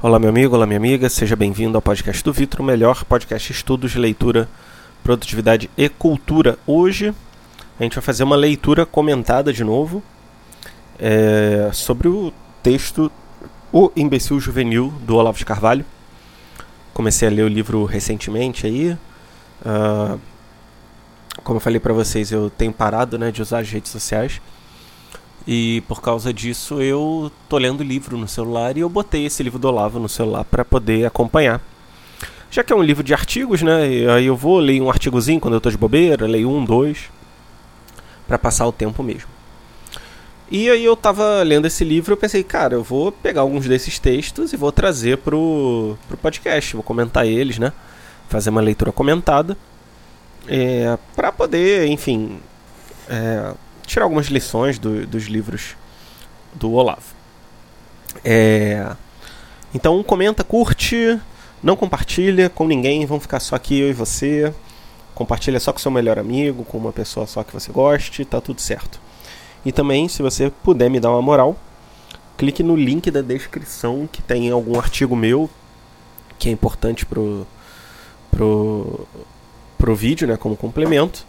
Olá, meu amigo, olá, minha amiga, seja bem-vindo ao podcast do Vitro, o melhor podcast estudos, leitura, produtividade e cultura. Hoje a gente vai fazer uma leitura comentada de novo é, sobre o texto O Imbecil Juvenil do Olavo de Carvalho. Comecei a ler o livro recentemente aí. Uh, como eu falei para vocês, eu tenho parado né, de usar as redes sociais. E por causa disso eu tô lendo livro no celular e eu botei esse livro do Olavo no celular para poder acompanhar. Já que é um livro de artigos, né? Aí eu vou ler um artigozinho quando eu tô de bobeira, leio um, dois, para passar o tempo mesmo. E aí eu tava lendo esse livro eu pensei, cara, eu vou pegar alguns desses textos e vou trazer pro, pro podcast, vou comentar eles, né? Fazer uma leitura comentada. É, para poder, enfim, é, tirar algumas lições do, dos livros do Olavo. É, então comenta, curte, não compartilha com ninguém, vão ficar só aqui eu e você. Compartilha só com seu melhor amigo, com uma pessoa só que você goste, tá tudo certo. E também, se você puder me dar uma moral, clique no link da descrição que tem algum artigo meu que é importante pro, pro, pro vídeo, né, como complemento.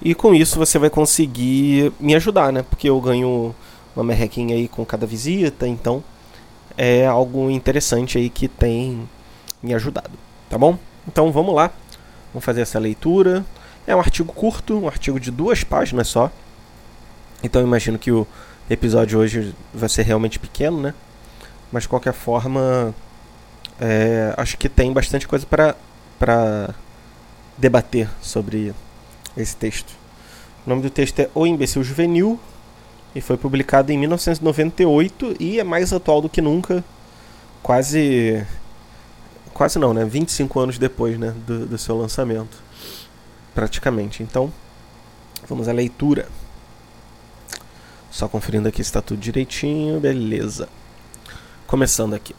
E com isso você vai conseguir me ajudar, né? Porque eu ganho uma merrequinha aí com cada visita, então é algo interessante aí que tem me ajudado, tá bom? Então vamos lá, vamos fazer essa leitura. É um artigo curto, um artigo de duas páginas só. Então imagino que o episódio hoje vai ser realmente pequeno, né? Mas de qualquer forma, é, acho que tem bastante coisa para debater sobre esse texto. O nome do texto é O Imbecil Juvenil e foi publicado em 1998 e é mais atual do que nunca, quase quase não, né? 25 anos depois, né, do, do seu lançamento, praticamente. Então, vamos à leitura. Só conferindo aqui se está tudo direitinho, beleza. Começando aqui.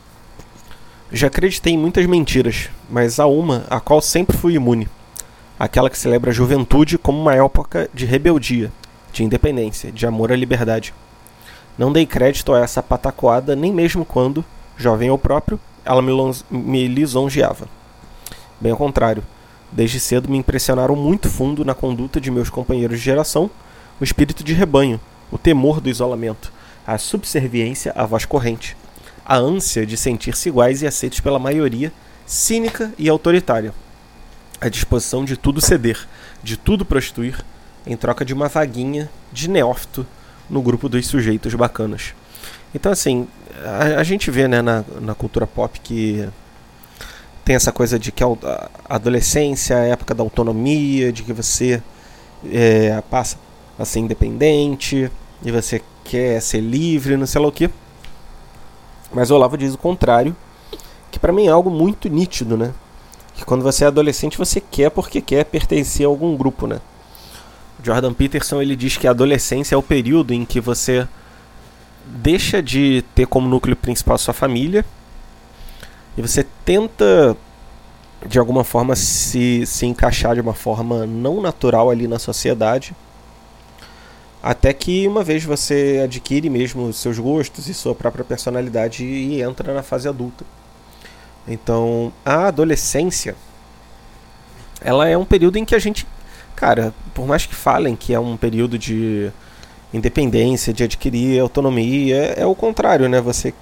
Já acreditei em muitas mentiras, mas há uma a qual sempre fui imune aquela que celebra a juventude como uma época de rebeldia, de independência, de amor à liberdade. Não dei crédito a essa patacoada nem mesmo quando, jovem eu próprio, ela me, me lisonjeava. Bem ao contrário, desde cedo me impressionaram muito fundo na conduta de meus companheiros de geração o espírito de rebanho, o temor do isolamento, a subserviência à voz corrente, a ânsia de sentir-se iguais e aceitos pela maioria, cínica e autoritária a disposição de tudo ceder, de tudo prostituir, em troca de uma vaguinha de neófito no grupo dos sujeitos bacanas. Então, assim, a, a gente vê né, na, na cultura pop que tem essa coisa de que a adolescência é a época da autonomia, de que você é, passa a ser independente, e você quer ser livre, não sei lá o que. Mas Olavo diz o contrário, que para mim é algo muito nítido, né? Que quando você é adolescente você quer porque quer pertencer a algum grupo, né? Jordan Peterson ele diz que a adolescência é o período em que você deixa de ter como núcleo principal sua família e você tenta de alguma forma se, se encaixar de uma forma não natural ali na sociedade até que uma vez você adquire mesmo seus gostos e sua própria personalidade e entra na fase adulta. Então, a adolescência ela é um período em que a gente, cara, por mais que falem que é um período de independência, de adquirir autonomia, é, é o contrário, né? Você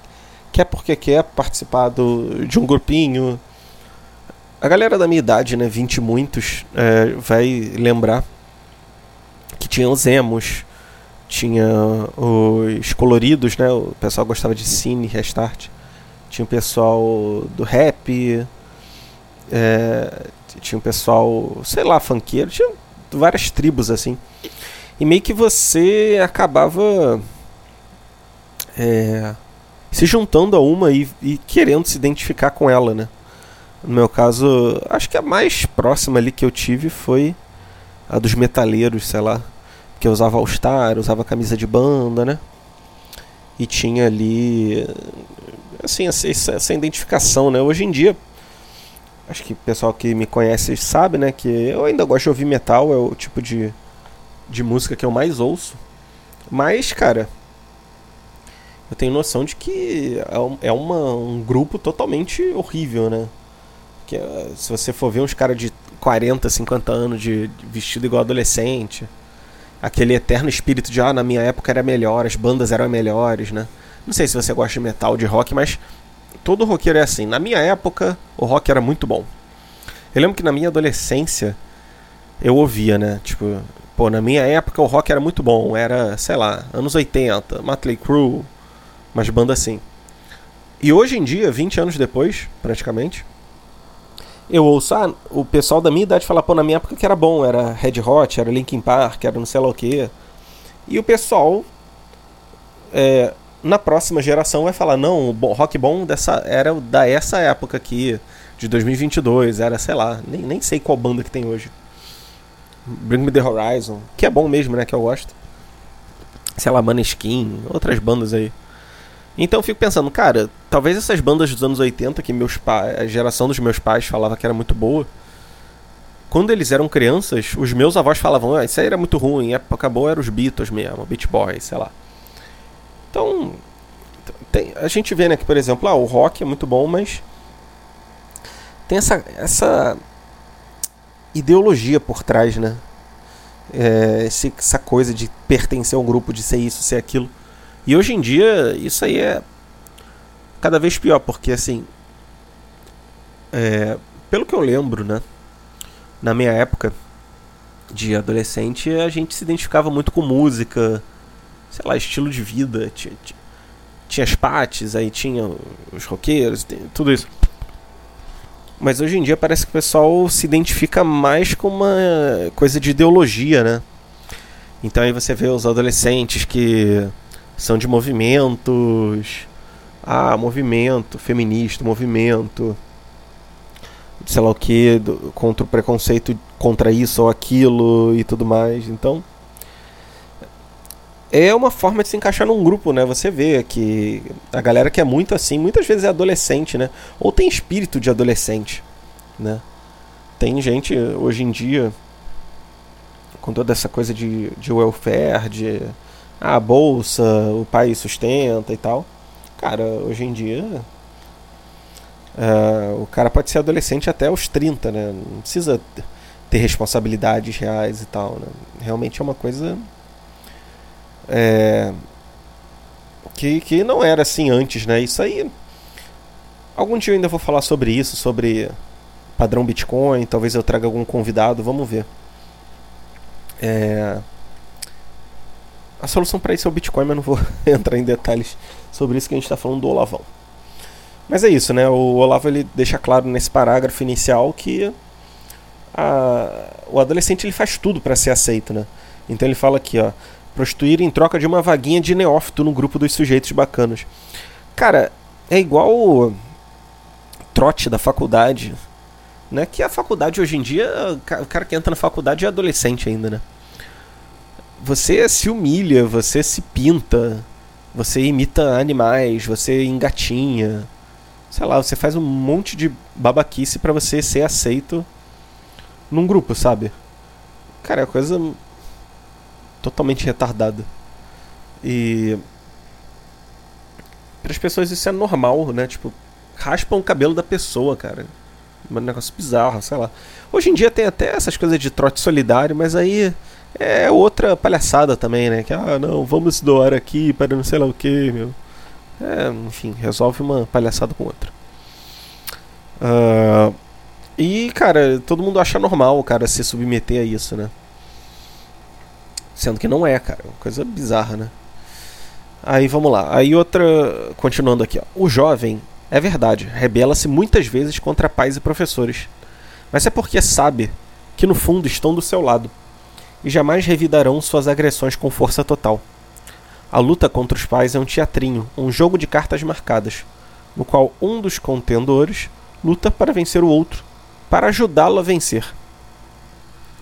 quer porque quer participar do, de um grupinho. A galera da minha idade, né, 20 e muitos, é, vai lembrar que tinha os emos, tinha os coloridos, né? O pessoal gostava de cine, restart. Tinha o pessoal do rap, é, tinha o pessoal, sei lá, funkeiro, tinha várias tribos assim. E meio que você acabava é, se juntando a uma e, e, querendo se identificar com ela, né? No meu caso, acho que a mais próxima ali que eu tive foi a dos metaleiros, sei lá. Que eu usava All-Star, usava camisa de banda, né? E tinha ali assim, essa, essa identificação, né? Hoje em dia, acho que o pessoal que me conhece sabe, né? Que eu ainda gosto de ouvir metal, é o tipo de, de música que eu mais ouço. Mas, cara, eu tenho noção de que é, é uma, um grupo totalmente horrível, né? Que, eh, se você for ver uns caras de 40, 50 anos de, de, vestido igual adolescente, aquele eterno espírito de ah, na minha época era melhor, as bandas eram melhores, né? Não sei se você gosta de metal, de rock, mas todo roqueiro é assim. Na minha época, o rock era muito bom. Eu lembro que na minha adolescência eu ouvia, né? Tipo, pô, na minha época o rock era muito bom. Era, sei lá, anos 80, Motley Crue, umas bandas assim. E hoje em dia, 20 anos depois, praticamente, eu ouço ah, o pessoal da minha idade falar, pô, na minha época que era bom, era Red Hot, era Linkin Park, era não sei lá o quê. E o pessoal é, na próxima geração vai falar, não, o rock bom dessa era da essa época aqui, de 2022, era, sei lá, nem, nem sei qual banda que tem hoje. Bring Me The Horizon, que é bom mesmo, né, que eu gosto. Sei lá, Maneskin, outras bandas aí. Então eu fico pensando, cara, talvez essas bandas dos anos 80 que meus a geração dos meus pais falava que era muito boa, quando eles eram crianças, os meus avós falavam, ah, isso aí era muito ruim, época boa era os Beatles mesmo, Beach Boys, sei lá. Então, tem, a gente vê, né, que por exemplo, ah, o rock é muito bom, mas tem essa, essa ideologia por trás, né? É, essa coisa de pertencer a um grupo, de ser isso, ser aquilo. E hoje em dia, isso aí é cada vez pior, porque assim. É, pelo que eu lembro, né? Na minha época de adolescente, a gente se identificava muito com música, sei lá, estilo de vida. Tinha, tinha, tinha as pates, aí tinha os roqueiros, tudo isso. Mas hoje em dia parece que o pessoal se identifica mais com uma coisa de ideologia, né? Então aí você vê os adolescentes que são de movimentos. Ah, movimento feminista, movimento. Sei lá o que, contra o preconceito contra isso ou aquilo e tudo mais. Então. É uma forma de se encaixar num grupo, né? Você vê que a galera que é muito assim, muitas vezes é adolescente, né? Ou tem espírito de adolescente, né? Tem gente hoje em dia com toda essa coisa de, de welfare, de a bolsa, o pai sustenta e tal. Cara, hoje em dia. Uh, o cara pode ser adolescente até os 30, né? Não precisa ter responsabilidades reais e tal, né? Realmente é uma coisa. É, que, que não era assim antes, né? Isso aí. Algum dia eu ainda vou falar sobre isso, sobre padrão Bitcoin. Talvez eu traga algum convidado, vamos ver. É a solução para isso é o Bitcoin, mas não vou entrar em detalhes sobre isso que a gente está falando do Olavão. Mas é isso, né? O Olavo ele deixa claro nesse parágrafo inicial que a, o adolescente ele faz tudo para ser aceito, né? Então ele fala aqui, ó, prostituir em troca de uma vaguinha de neófito no grupo dos sujeitos bacanos. Cara, é igual o trote da faculdade, né? Que a faculdade hoje em dia, o cara que entra na faculdade é adolescente ainda, né? você se humilha, você se pinta, você imita animais, você engatinha. Sei lá, você faz um monte de babaquice para você ser aceito num grupo, sabe? Cara, é coisa totalmente retardada. E para as pessoas isso é normal, né? Tipo, raspam o cabelo da pessoa, cara. Um negócio bizarro, sei lá. Hoje em dia tem até essas coisas de trote solidário, mas aí é outra palhaçada também, né? Que, ah, não, vamos doar aqui para não sei lá o que, meu. É, enfim, resolve uma palhaçada com outra. Uh, e, cara, todo mundo acha normal o cara se submeter a isso, né? Sendo que não é, cara. Coisa bizarra, né? Aí vamos lá. Aí outra. Continuando aqui, ó. O jovem, é verdade, rebela-se muitas vezes contra pais e professores. Mas é porque sabe que no fundo estão do seu lado e jamais revidarão suas agressões com força total. A luta contra os pais é um teatrinho, um jogo de cartas marcadas, no qual um dos contendores luta para vencer o outro, para ajudá-lo a vencer.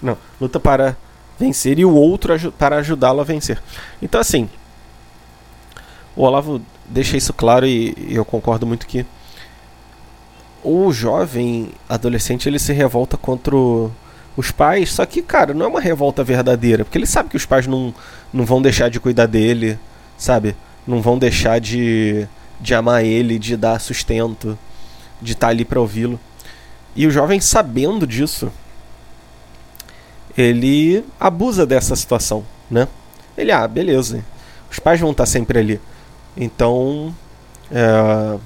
Não, luta para vencer e o outro para ajudá-lo a vencer. Então, assim, o Olavo deixa isso claro e, eu concordo muito que o jovem adolescente ele se revolta contra os pais. Só que, cara, não é uma revolta verdadeira, porque ele sabe que os pais não, não vão deixar de cuidar dele, sabe? não vão deixar de, de amar ele, de dar sustento, de estar tá ali para ouvi-lo. E o jovem, sabendo disso, ele abusa dessa situação, né? Ele, ah, beleza, os pais vão estar sempre ali. Então, é,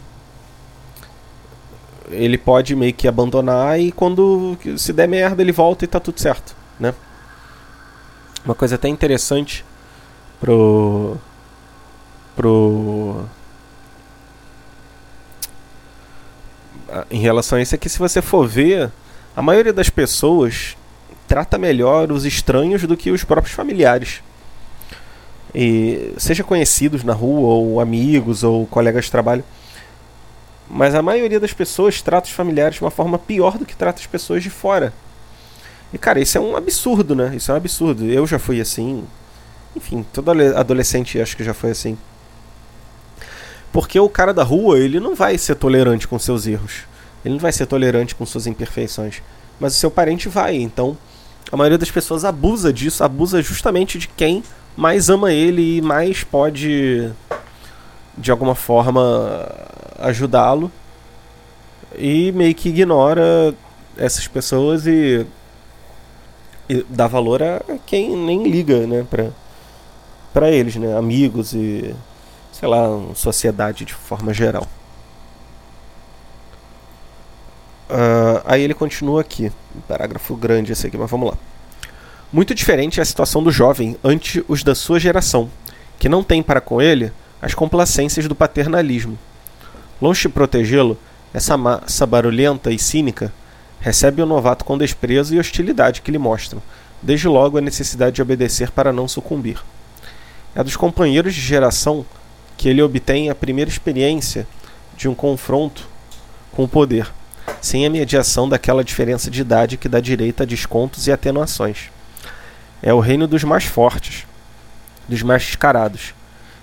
ele pode meio que abandonar e quando se der merda ele volta e tá tudo certo, né? Uma coisa até interessante pro pro em relação a isso é que se você for ver, a maioria das pessoas trata melhor os estranhos do que os próprios familiares. E seja conhecidos na rua ou amigos ou colegas de trabalho. Mas a maioria das pessoas trata os familiares de uma forma pior do que trata as pessoas de fora. E cara, isso é um absurdo, né? Isso é um absurdo. Eu já fui assim. Enfim, todo adolescente acho que já foi assim. Porque o cara da rua, ele não vai ser tolerante com seus erros. Ele não vai ser tolerante com suas imperfeições. Mas o seu parente vai. Então, a maioria das pessoas abusa disso, abusa justamente de quem mais ama ele e mais pode, de alguma forma, ajudá-lo. E meio que ignora essas pessoas e, e dá valor a quem nem liga, né, pra, pra eles, né, amigos e, sei lá, sociedade de forma geral. Uh, aí ele continua aqui, um parágrafo grande esse aqui, mas vamos lá. Muito diferente é a situação do jovem ante os da sua geração, que não tem para com ele as complacências do paternalismo. Longe de protegê-lo, essa massa barulhenta e cínica recebe o novato com desprezo e hostilidade que lhe mostram, desde logo a necessidade de obedecer para não sucumbir. É dos companheiros de geração que ele obtém a primeira experiência de um confronto com o poder sem a mediação daquela diferença de idade que dá direito a descontos e atenuações. É o reino dos mais fortes, dos mais descarados,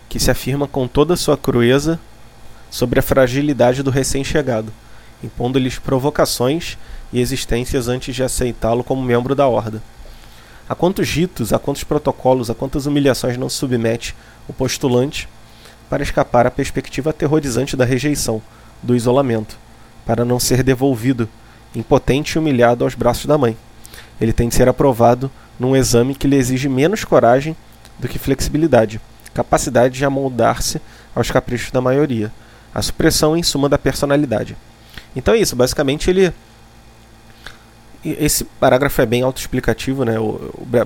que se afirma com toda a sua crueza sobre a fragilidade do recém-chegado, impondo-lhes provocações e existências antes de aceitá-lo como membro da horda. A quantos ritos, a quantos protocolos, a quantas humilhações não se submete o postulante para escapar à perspectiva aterrorizante da rejeição, do isolamento, para não ser devolvido, impotente e humilhado aos braços da mãe. Ele tem de ser aprovado num exame que lhe exige menos coragem do que flexibilidade, capacidade de amoldar-se aos caprichos da maioria, a supressão em suma da personalidade. Então é isso, basicamente ele esse parágrafo é bem autoexplicativo, né?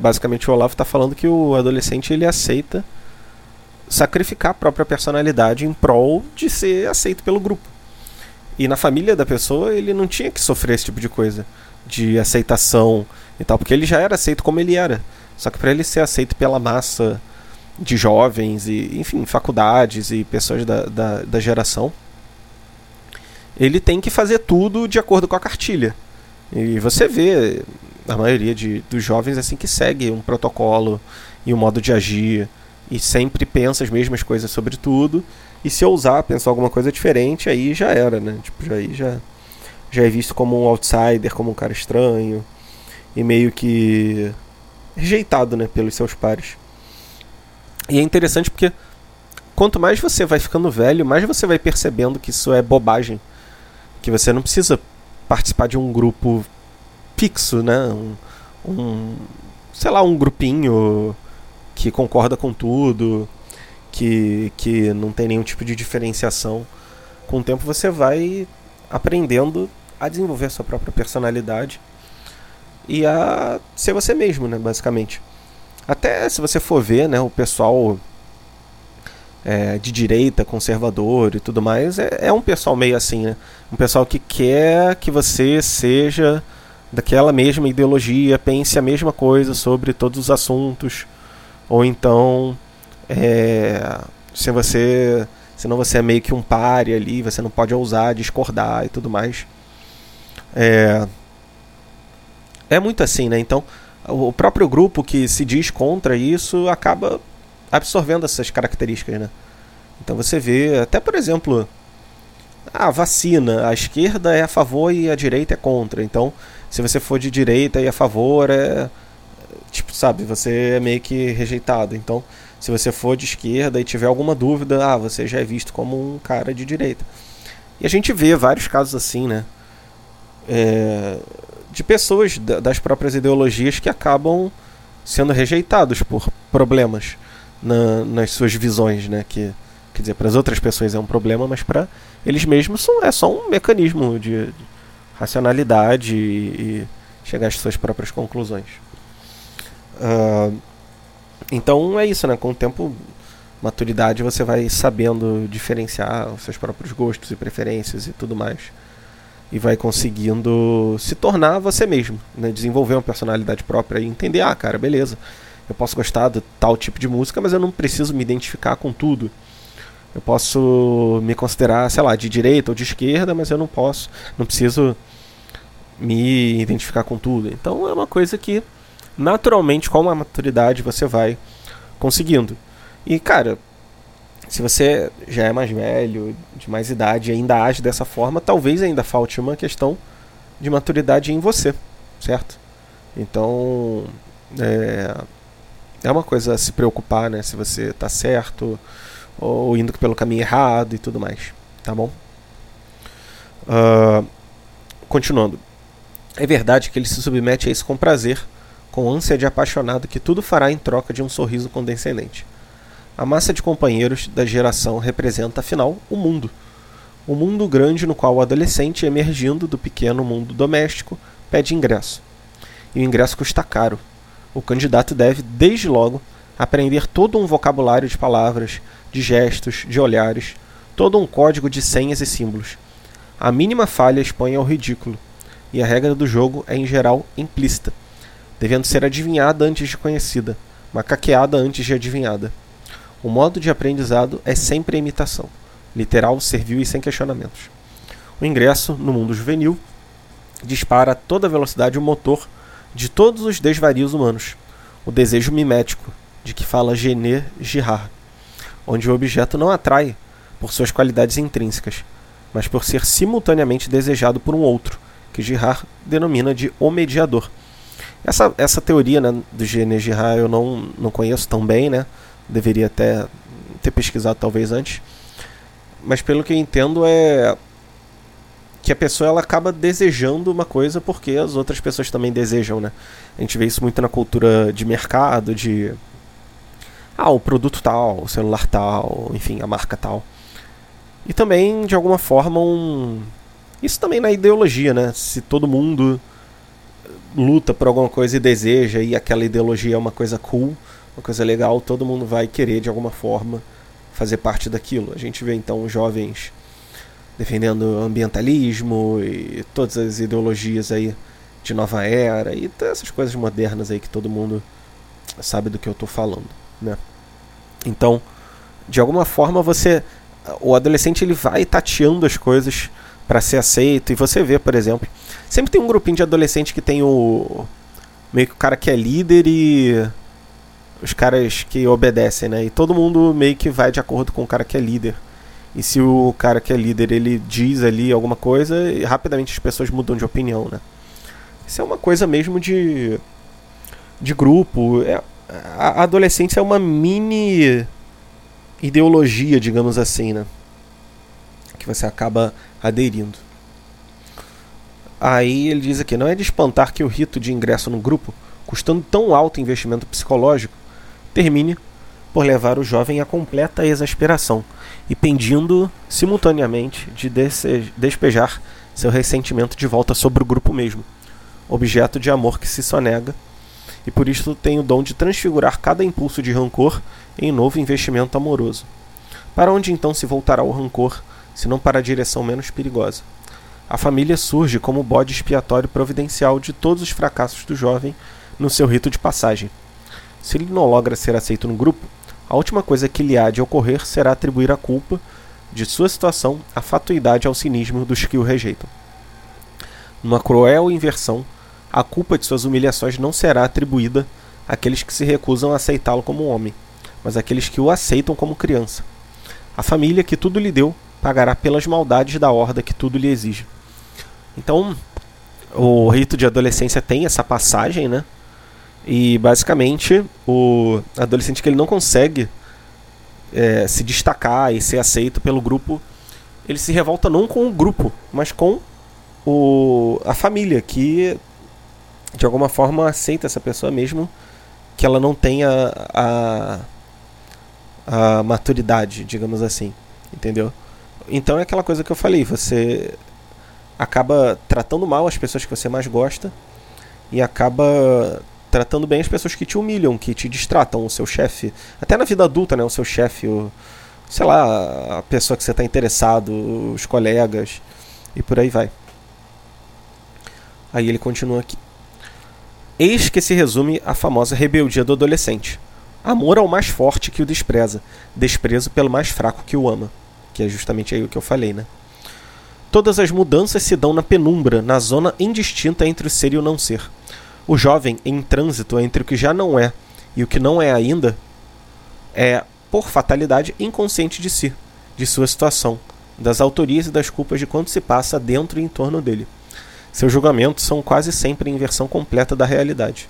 Basicamente o Olavo está falando que o adolescente ele aceita sacrificar a própria personalidade em prol de ser aceito pelo grupo. E na família da pessoa ele não tinha que sofrer esse tipo de coisa, de aceitação e tal, porque ele já era aceito como ele era. Só que para ele ser aceito pela massa de jovens e, enfim, faculdades e pessoas da, da, da geração, ele tem que fazer tudo de acordo com a cartilha. E você vê a maioria de, dos jovens assim que segue um protocolo e um modo de agir e sempre pensa as mesmas coisas sobre tudo e se ousar pensar alguma coisa diferente, aí já era, né? Tipo, já, aí já, já é visto como um outsider, como um cara estranho. E meio que rejeitado, né? Pelos seus pares. E é interessante porque quanto mais você vai ficando velho, mais você vai percebendo que isso é bobagem. Que você não precisa participar de um grupo fixo, né? Um, um sei lá, um grupinho que concorda com tudo que, que não tem nenhum tipo de diferenciação. Com o tempo você vai aprendendo a desenvolver a sua própria personalidade e a ser você mesmo, né, basicamente. Até se você for ver, né, o pessoal é, de direita, conservador e tudo mais, é, é um pessoal meio assim, né? Um pessoal que quer que você seja daquela mesma ideologia, pense a mesma coisa sobre todos os assuntos, ou então é, se você senão você é meio que um pare ali, você não pode ousar discordar e tudo mais. É, é muito assim, né? Então, o próprio grupo que se diz contra isso acaba absorvendo essas características, né? Então você vê, até por exemplo, a vacina, a esquerda é a favor e a direita é contra. Então, se você for de direita e a favor, é tipo, sabe, você é meio que rejeitado. Então, Se você for de esquerda e tiver alguma dúvida, ah, você já é visto como um cara de direita. E a gente vê vários casos assim, né? É, de pessoas das próprias ideologias que acabam sendo rejeitados por problemas na, nas suas visões, né? Que, quer dizer, para as outras pessoas é um problema, mas para eles mesmos são, é só um mecanismo de, de racionalidade e, e, chegar às suas próprias conclusões. Uh, então é isso, né? Com o tempo, maturidade, você vai sabendo diferenciar os seus próprios gostos e preferências e tudo mais. E vai conseguindo se tornar você mesmo, né? Desenvolver uma personalidade própria e entender, ah, cara, beleza. Eu posso gostar de tal tipo de música, mas eu não preciso me identificar com tudo. Eu posso me considerar, sei lá, de direita ou de esquerda, mas eu não posso, não preciso me identificar com tudo. Então é uma coisa que naturalmente com a maturidade você vai conseguindo. E cara, se você já é mais velho, de mais idade e ainda age dessa forma, talvez ainda falte uma questão de maturidade em você, certo? Então, é, é uma coisa a se preocupar, né? Se você está certo ou indo pelo caminho errado e tudo mais, tá bom? Uh, continuando. É verdade que ele se submete a isso com prazer, com ânsia de apaixonado que tudo fará em troca de um sorriso condescendente. A massa de companheiros da geração representa, afinal, o mundo. O mundo grande no qual o adolescente, emergindo do pequeno mundo doméstico, pede ingresso. E o ingresso custa caro. O candidato deve, desde logo, aprender todo um vocabulário de palavras, de gestos, de olhares, todo um código de senhas e símbolos. A mínima falha expõe ao ridículo e a regra do jogo é em geral implícita, devendo ser adivinhada antes de conhecida, macaqueada antes de adivinhada. O modo de aprendizado é sempre a imitação, literal, servil e sem questionamentos. O ingresso no mundo juvenil dispara a toda velocidade o motor de todos os desvarios humanos, o desejo mimético, de que fala Gené Girard, onde o objeto não atrai por suas qualidades intrínsecas, mas por ser simultaneamente desejado por um outro, que Girard denomina de o mediador. Essa, essa teoria né, do Gene eu não, não conheço tão bem, né? Deveria até ter pesquisado talvez antes. Mas pelo que eu entendo é que a pessoa ela acaba desejando uma coisa porque as outras pessoas também desejam, né? A gente vê isso muito na cultura de mercado, de ah, o produto tal, o celular tal, enfim, a marca tal. E também, de alguma forma, um isso também na ideologia, né? Se todo mundo luta por alguma coisa e deseja e aquela ideologia é uma coisa cool, uma coisa legal, todo mundo vai querer de alguma forma fazer parte daquilo. A gente vê então jovens defendendo ambientalismo e todas as ideologias aí de nova era e essas coisas modernas aí que todo mundo sabe do que eu estou falando, né? Então, de alguma forma você o adolescente ele vai tateando as coisas para ser aceito. E você vê, por exemplo, sempre tem um grupinho de adolescente que tem o meio que o cara que é líder e os caras que obedecem, né? E todo mundo meio que vai de acordo com o cara que é líder. E se o cara que é líder ele diz ali alguma coisa, rapidamente as pessoas mudam de opinião, né? Isso é uma coisa mesmo de de grupo. É, a adolescência é uma mini ideologia, digamos assim, né? Você acaba aderindo. Aí ele diz aqui: não é de espantar que o rito de ingresso no grupo, custando tão alto investimento psicológico, termine por levar o jovem à completa exasperação e pendindo simultaneamente de despejar seu ressentimento de volta sobre o grupo mesmo, objeto de amor que se sonega, e por isso tem o dom de transfigurar cada impulso de rancor em novo investimento amoroso. Para onde então se voltará o rancor senão para a direção menos perigosa. A família surge como bode expiatório providencial de todos os fracassos do jovem no seu rito de passagem. Se ele não logra ser aceito no grupo, a última coisa que lhe há de ocorrer será atribuir a culpa de sua situação à fatuidade ao cinismo dos que o rejeitam. Numa cruel inversão, a culpa de suas humilhações não será atribuída àqueles que se recusam a aceitá-lo como homem, mas àqueles que o aceitam como criança. A família que tudo lhe deu pagará pelas maldades da horda que tudo lhe exige. Então, o rito de adolescência tem essa passagem, né? E basicamente, o adolescente que ele não consegue é, se destacar e ser aceito pelo grupo, ele se revolta não com o grupo, mas com o, a família, que de alguma forma aceita essa pessoa mesmo que ela não tenha a, a maturidade, digamos assim, entendeu? Então é aquela coisa que eu falei, você acaba tratando mal as pessoas que você mais gosta e acaba tratando bem as pessoas que te humilham, que te distratam, o seu chefe, até na vida adulta, né, o seu chefe, o, sei lá, a pessoa que você está interessado, os colegas e por aí vai. Aí ele continua aqui. Eis que se resume a famosa rebeldia do adolescente. Amor ao mais forte que o despreza, desprezo pelo mais fraco que o ama. Que é justamente aí o que eu falei, né? Todas as mudanças se dão na penumbra, na zona indistinta entre o ser e o não ser. O jovem, em trânsito entre o que já não é e o que não é ainda, é, por fatalidade, inconsciente de si, de sua situação, das autorias e das culpas de quanto se passa dentro e em torno dele. Seus julgamentos são quase sempre a inversão completa da realidade.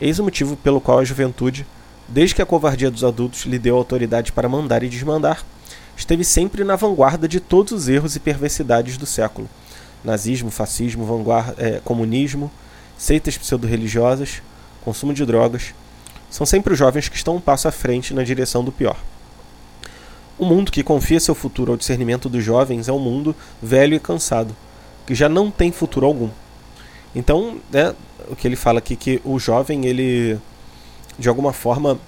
Eis o motivo pelo qual a juventude, desde que a covardia dos adultos lhe deu autoridade para mandar e desmandar, esteve sempre na vanguarda de todos os erros e perversidades do século. Nazismo, fascismo, vanguarda, é, comunismo, seitas pseudo-religiosas, consumo de drogas, são sempre os jovens que estão um passo à frente na direção do pior. O mundo que confia seu futuro ao discernimento dos jovens é um mundo velho e cansado, que já não tem futuro algum. Então, né, o que ele fala aqui que o jovem ele de alguma forma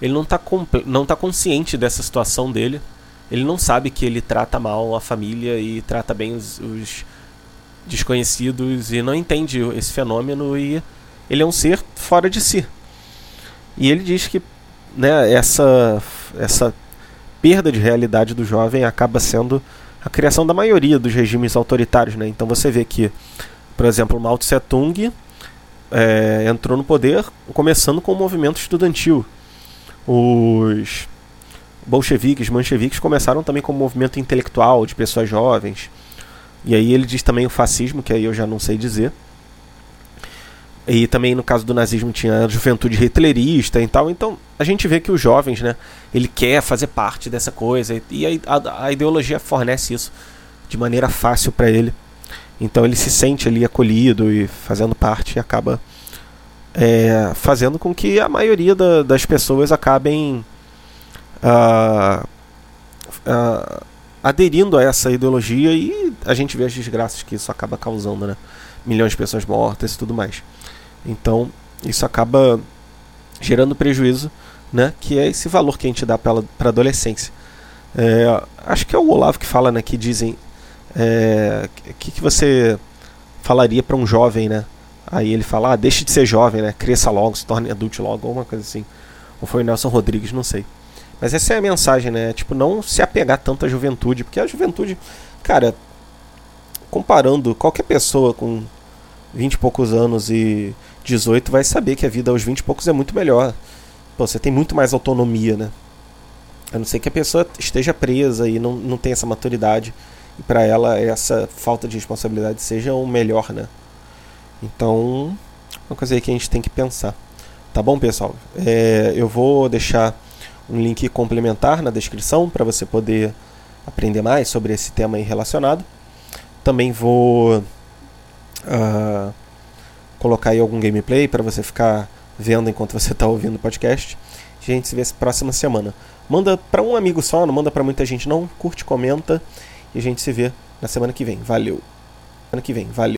ele não está não tá consciente dessa situação dele. Ele não sabe que ele trata mal a família e trata bem os, os desconhecidos e não entende esse fenômeno e ele é um ser fora de si. E ele diz que né, essa, essa perda de realidade do jovem acaba sendo a criação da maioria dos regimes autoritários. Né? Então você vê que, por exemplo, Mao Tse Tung é, entrou no poder começando com o movimento estudantil. Os bolcheviques, mancheviques começaram também com o movimento intelectual de pessoas jovens. E aí ele diz também o fascismo, que aí eu já não sei dizer. E também no caso do nazismo tinha a juventude hitlerista e tal. Então a gente vê que os jovens, né, ele quer fazer parte dessa coisa e a, a, a ideologia fornece isso de maneira fácil para ele. Então ele se sente ali acolhido e fazendo parte e acaba é, fazendo com que a maioria da, das pessoas acabem uh, uh, aderindo a essa ideologia e a gente vê as desgraças que isso acaba causando, né? Milhões de pessoas mortas e tudo mais. Então, isso acaba gerando prejuízo, né? Que é esse valor que a gente dá para a adolescência. É, acho que é o Olavo que fala, né? Que dizem o é, que, que você falaria para um jovem, né? Aí ele fala, ah, deixe de ser jovem, né? Cresça logo, se torne adulto logo, alguma coisa assim. Ou foi o Nelson Rodrigues, não sei. Mas essa é a mensagem, né? Tipo, não se apegar tanto à juventude, porque a juventude, cara, comparando qualquer pessoa com 20 e poucos anos e 18 vai saber que a vida aos 20 e poucos é muito melhor. Pô, você tem muito mais autonomia, né? A não ser que a pessoa esteja presa e não, não tenha essa maturidade. E para ela essa falta de responsabilidade seja o melhor, né? Então, uma coisa aí que a gente tem que pensar. Tá bom, pessoal? É, eu vou deixar um link complementar na descrição para você poder aprender mais sobre esse tema aí relacionado. Também vou uh, colocar aí algum gameplay para você ficar vendo enquanto você está ouvindo o podcast. A gente se vê próxima semana. Manda para um amigo só, não manda para muita gente não. Curte, comenta e a gente se vê na semana que vem. Valeu. Semana que vem. Valeu.